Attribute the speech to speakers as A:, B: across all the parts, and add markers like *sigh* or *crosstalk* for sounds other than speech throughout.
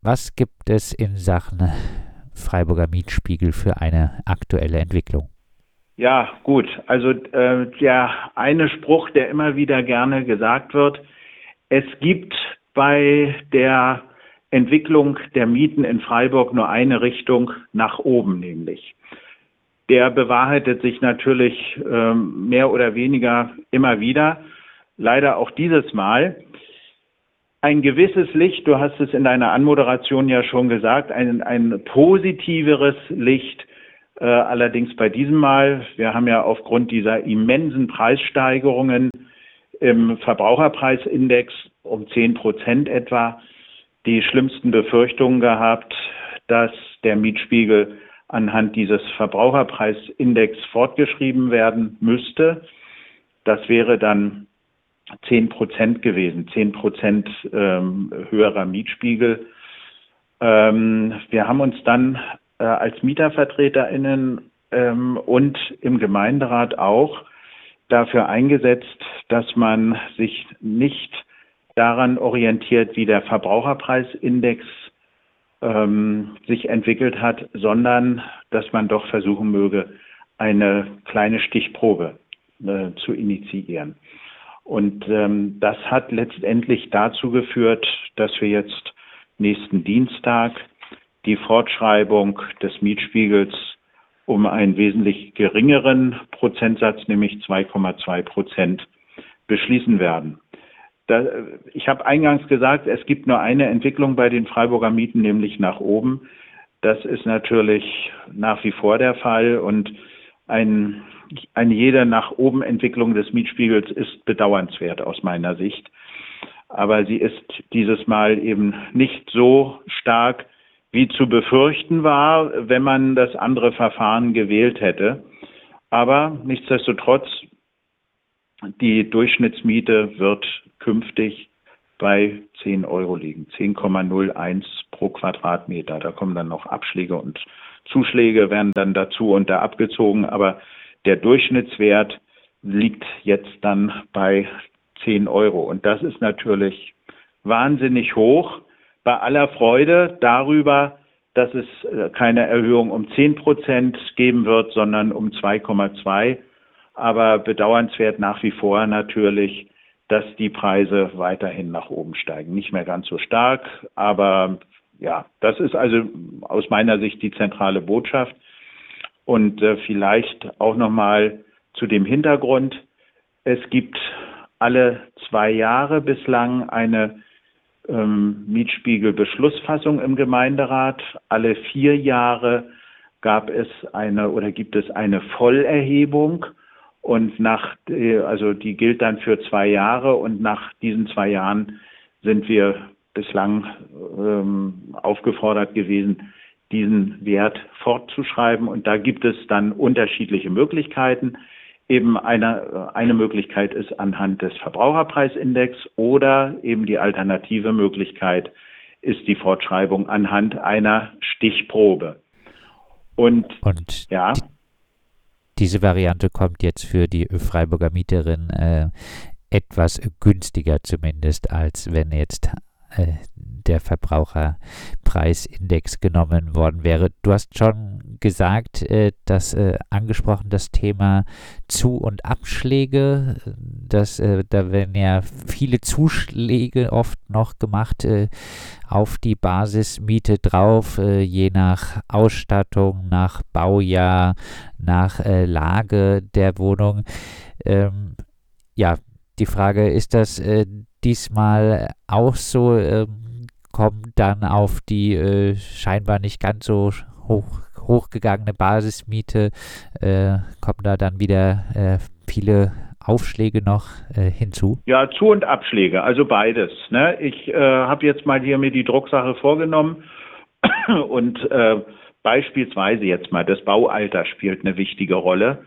A: Was gibt es in Sachen Freiburger Mietspiegel für eine aktuelle Entwicklung?
B: Ja, gut. Also äh, der eine Spruch, der immer wieder gerne gesagt wird, es gibt bei der Entwicklung der Mieten in Freiburg nur eine Richtung nach oben, nämlich. Der bewahrheitet sich natürlich ähm, mehr oder weniger immer wieder, leider auch dieses Mal. Ein gewisses Licht, du hast es in deiner Anmoderation ja schon gesagt, ein, ein positiveres Licht, äh, allerdings bei diesem Mal. Wir haben ja aufgrund dieser immensen Preissteigerungen im Verbraucherpreisindex um 10 Prozent etwa die schlimmsten Befürchtungen gehabt, dass der Mietspiegel anhand dieses Verbraucherpreisindex fortgeschrieben werden müsste. Das wäre dann 10 Prozent gewesen, 10 Prozent ähm, höherer Mietspiegel. Ähm, wir haben uns dann äh, als MietervertreterInnen ähm, und im Gemeinderat auch dafür eingesetzt, dass man sich nicht daran orientiert, wie der Verbraucherpreisindex ähm, sich entwickelt hat, sondern dass man doch versuchen möge, eine kleine Stichprobe äh, zu initiieren. Und ähm, das hat letztendlich dazu geführt, dass wir jetzt nächsten Dienstag die Fortschreibung des Mietspiegels um einen wesentlich geringeren Prozentsatz, nämlich 2,2 Prozent, beschließen werden. Da, ich habe eingangs gesagt, es gibt nur eine Entwicklung bei den Freiburger Mieten, nämlich nach oben. Das ist natürlich nach wie vor der Fall und ein, eine jede nach oben Entwicklung des Mietspiegels ist bedauernswert aus meiner Sicht. Aber sie ist dieses Mal eben nicht so stark, wie zu befürchten war, wenn man das andere Verfahren gewählt hätte. Aber nichtsdestotrotz, die Durchschnittsmiete wird künftig bei 10 Euro liegen, 10,01 pro Quadratmeter. Da kommen dann noch Abschläge und Zuschläge werden dann dazu und da abgezogen, aber der Durchschnittswert liegt jetzt dann bei 10 Euro. Und das ist natürlich wahnsinnig hoch bei aller Freude darüber, dass es äh, keine Erhöhung um 10 Prozent geben wird, sondern um 2,2. Aber bedauernswert nach wie vor natürlich, dass die Preise weiterhin nach oben steigen. Nicht mehr ganz so stark, aber ja, das ist also aus meiner Sicht die zentrale Botschaft. Und äh, vielleicht auch nochmal zu dem Hintergrund. Es gibt alle zwei Jahre bislang eine ähm, Mietspiegelbeschlussfassung im Gemeinderat. Alle vier Jahre gab es eine oder gibt es eine Vollerhebung und nach, also die gilt dann für zwei Jahre und nach diesen zwei Jahren sind wir bislang ähm, aufgefordert gewesen, diesen Wert fortzuschreiben und da gibt es dann unterschiedliche Möglichkeiten eben eine, eine Möglichkeit ist anhand des Verbraucherpreisindex oder eben die alternative Möglichkeit ist die Fortschreibung anhand einer Stichprobe.
A: Und, Und ja. Die, diese Variante kommt jetzt für die Freiburger Mieterin äh, etwas günstiger zumindest, als wenn jetzt äh, der Verbraucherpreisindex genommen worden wäre. Du hast schon gesagt, äh, dass äh, angesprochen das Thema Zu- und Abschläge, dass äh, da werden ja viele Zuschläge oft noch gemacht äh, auf die Basismiete drauf, äh, je nach Ausstattung, nach Baujahr, nach äh, Lage der Wohnung. Ähm, ja, die Frage, ist das diesmal auch so? Ähm, kommt dann auf die äh, scheinbar nicht ganz so hoch, hochgegangene Basismiete, äh, kommen da dann wieder äh, viele Aufschläge noch äh, hinzu?
B: Ja, Zu- und Abschläge, also beides. Ne? Ich äh, habe jetzt mal hier mir die Drucksache vorgenommen *coughs* und äh, beispielsweise jetzt mal das Baualter spielt eine wichtige Rolle.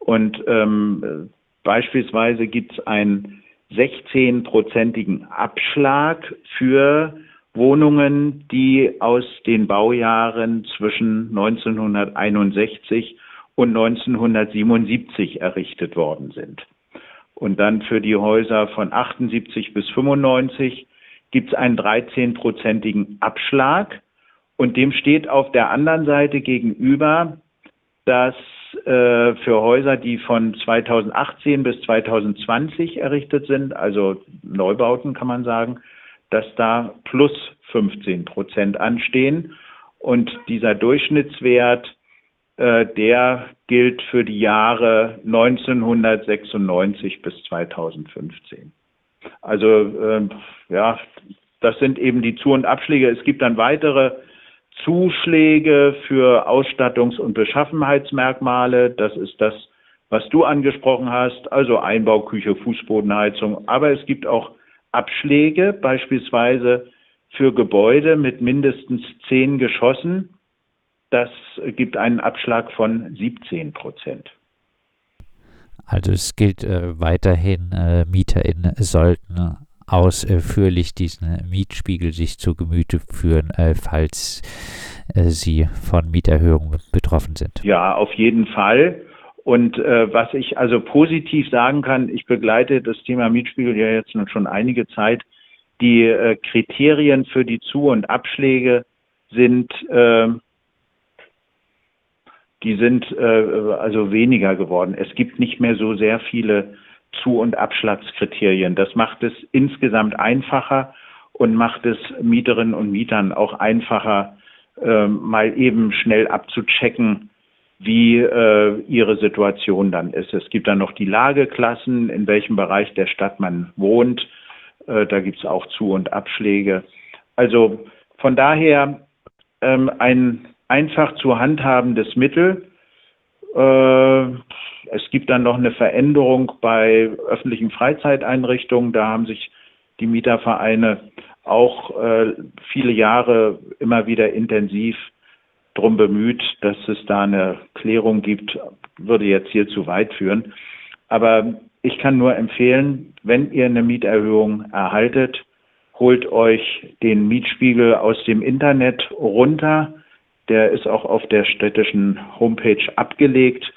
B: Und ähm, beispielsweise gibt es einen 16-prozentigen Abschlag für Wohnungen, die aus den Baujahren zwischen 1961 und 1977 errichtet worden sind. Und dann für die Häuser von 78 bis 95 gibt es einen 13-prozentigen Abschlag. Und dem steht auf der anderen Seite gegenüber, dass äh, für Häuser, die von 2018 bis 2020 errichtet sind, also Neubauten kann man sagen, dass da plus 15 Prozent anstehen. Und dieser Durchschnittswert, äh, der gilt für die Jahre 1996 bis 2015. Also äh, ja, das sind eben die Zu- und Abschläge. Es gibt dann weitere Zuschläge für Ausstattungs- und Beschaffenheitsmerkmale. Das ist das, was du angesprochen hast, also Einbauküche, Fußbodenheizung. Aber es gibt auch Abschläge, beispielsweise für Gebäude mit mindestens zehn Geschossen. Das gibt einen Abschlag von 17 Prozent.
A: Also es gilt äh, weiterhin, äh, MieterInnen sollten ausführlich diesen Mietspiegel sich zu Gemüte führen, äh, falls äh, sie von Mieterhöhungen betroffen sind.
B: Ja, auf jeden Fall. Und äh, was ich also positiv sagen kann, ich begleite das Thema Mietspiegel ja jetzt schon einige Zeit. Die äh, Kriterien für die Zu- und Abschläge sind äh, die sind äh, also weniger geworden. Es gibt nicht mehr so sehr viele Zu- und Abschlagskriterien. Das macht es insgesamt einfacher und macht es Mieterinnen und Mietern auch einfacher, äh, mal eben schnell abzuchecken, wie äh, ihre Situation dann ist. Es gibt dann noch die Lageklassen, in welchem Bereich der Stadt man wohnt. Äh, da gibt es auch Zu- und Abschläge. Also von daher ähm, ein einfach zu handhabendes Mittel. Äh, es gibt dann noch eine Veränderung bei öffentlichen Freizeiteinrichtungen. Da haben sich die Mietervereine auch äh, viele Jahre immer wieder intensiv drum bemüht, dass es da eine Klärung gibt, würde jetzt hier zu weit führen. Aber ich kann nur empfehlen, wenn ihr eine Mieterhöhung erhaltet, holt euch den Mietspiegel aus dem Internet runter. Der ist auch auf der städtischen Homepage abgelegt.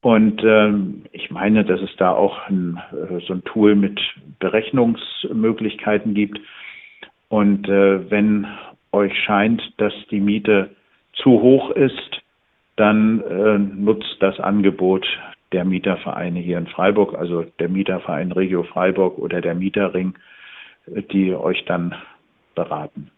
B: Und ähm, ich meine, dass es da auch ein, äh, so ein Tool mit Berechnungsmöglichkeiten gibt. Und äh, wenn euch scheint, dass die Miete zu hoch ist, dann äh, nutzt das Angebot der Mietervereine hier in Freiburg, also der Mieterverein Regio Freiburg oder der Mieterring, die euch dann beraten.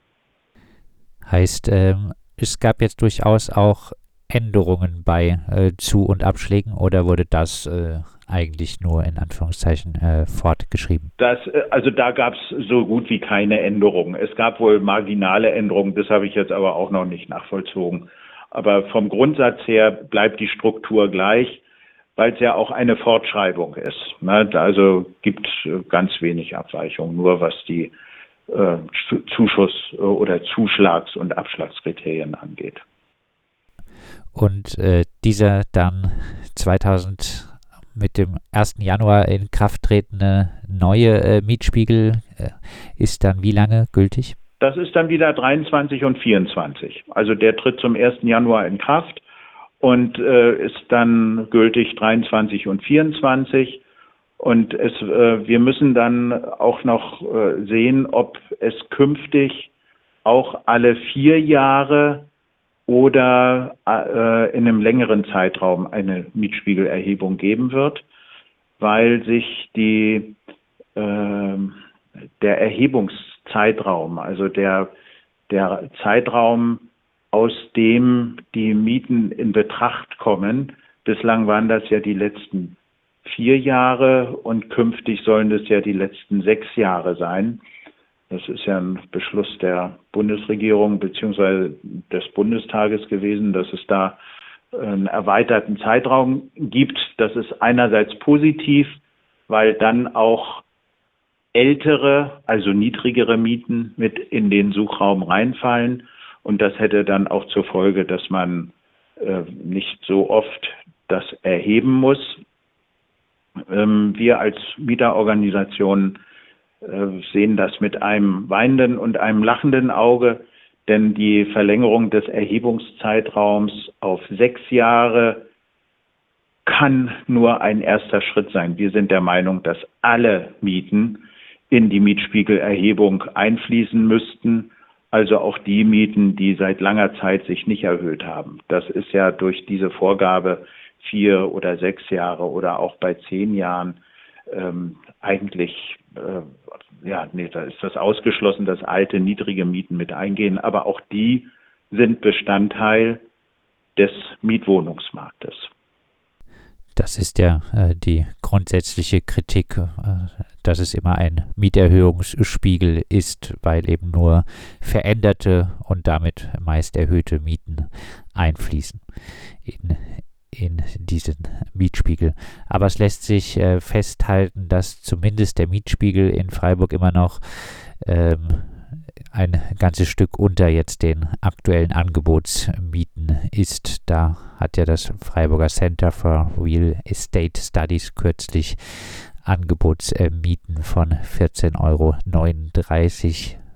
A: Heißt, ähm, es gab jetzt durchaus auch Änderungen bei äh, Zu- und Abschlägen oder wurde das äh, eigentlich nur in Anführungszeichen äh, fortgeschrieben?
B: Das, äh, also da gab es so gut wie keine Änderungen. Es gab wohl marginale Änderungen, das habe ich jetzt aber auch noch nicht nachvollzogen. Aber vom Grundsatz her bleibt die Struktur gleich, weil es ja auch eine Fortschreibung ist. Ne? Also gibt äh, ganz wenig Abweichungen, nur was die äh, Zuschuss- oder Zuschlags- und Abschlagskriterien angeht.
A: Und äh, dieser dann 2000 mit dem 1. Januar in Kraft tretende neue äh, Mietspiegel äh, ist dann wie lange gültig?
B: Das ist dann wieder 23 und 24. Also der tritt zum 1. Januar in Kraft und äh, ist dann gültig 23 und 24. Und es, äh, wir müssen dann auch noch äh, sehen, ob es künftig auch alle vier Jahre oder äh, in einem längeren Zeitraum eine Mietspiegelerhebung geben wird, weil sich die, äh, der Erhebungszeitraum, also der, der Zeitraum, aus dem die Mieten in Betracht kommen, bislang waren das ja die letzten vier Jahre und künftig sollen es ja die letzten sechs Jahre sein. Das ist ja ein Beschluss der Bundesregierung bzw. des Bundestages gewesen, dass es da einen erweiterten Zeitraum gibt. Das ist einerseits positiv, weil dann auch ältere, also niedrigere Mieten mit in den Suchraum reinfallen. Und das hätte dann auch zur Folge, dass man äh, nicht so oft das erheben muss. Ähm, wir als Mieterorganisationen sehen das mit einem weinenden und einem lachenden Auge, denn die Verlängerung des Erhebungszeitraums auf sechs Jahre kann nur ein erster Schritt sein. Wir sind der Meinung, dass alle Mieten in die Mietspiegelerhebung einfließen müssten. Also auch die Mieten, die seit langer Zeit sich nicht erhöht haben. Das ist ja durch diese Vorgabe vier oder sechs Jahre oder auch bei zehn Jahren ähm, eigentlich, äh, ja, nee, da ist das ausgeschlossen, dass alte, niedrige Mieten mit eingehen. Aber auch die sind Bestandteil des Mietwohnungsmarktes.
A: Das ist ja äh, die grundsätzliche Kritik, äh, dass es immer ein Mieterhöhungsspiegel ist, weil eben nur veränderte und damit meist erhöhte Mieten einfließen in, in diesen Mietspiegel. Aber es lässt sich äh, festhalten, dass zumindest der Mietspiegel in Freiburg immer noch ähm, ein ganzes Stück unter jetzt den aktuellen Angebotsmieten ist. Da hat ja das Freiburger Center for Real Estate Studies kürzlich Angebotsmieten von 14,39 Euro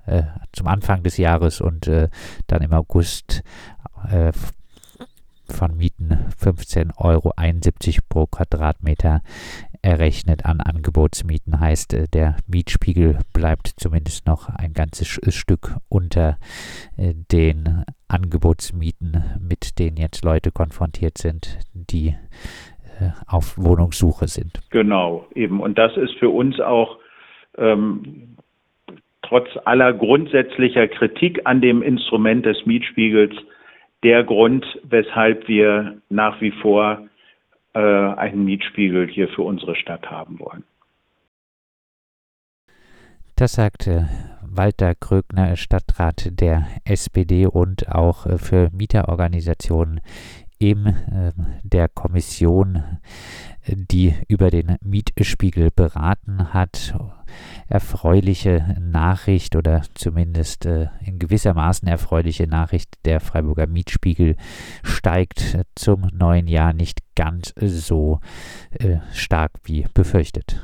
A: äh, zum Anfang des Jahres und äh, dann im August äh, von Mieten 15,71 Euro pro Quadratmeter errechnet an Angebotsmieten. Heißt, äh, der Mietspiegel bleibt zumindest noch ein ganzes Stück unter äh, den Angebotsmieten, mit denen jetzt Leute konfrontiert sind, die äh, auf Wohnungssuche sind.
B: Genau, eben. Und das ist für uns auch ähm, trotz aller grundsätzlicher Kritik an dem Instrument des Mietspiegels der Grund, weshalb wir nach wie vor äh, einen Mietspiegel hier für unsere Stadt haben wollen.
A: Das sagte Walter Krögner, Stadtrat der SPD und auch äh, für Mieterorganisationen in äh, der Kommission, die über den Mietspiegel beraten hat erfreuliche Nachricht oder zumindest äh, in gewissermaßen erfreuliche Nachricht. Der Freiburger Mietspiegel steigt zum neuen Jahr nicht ganz so äh, stark wie befürchtet.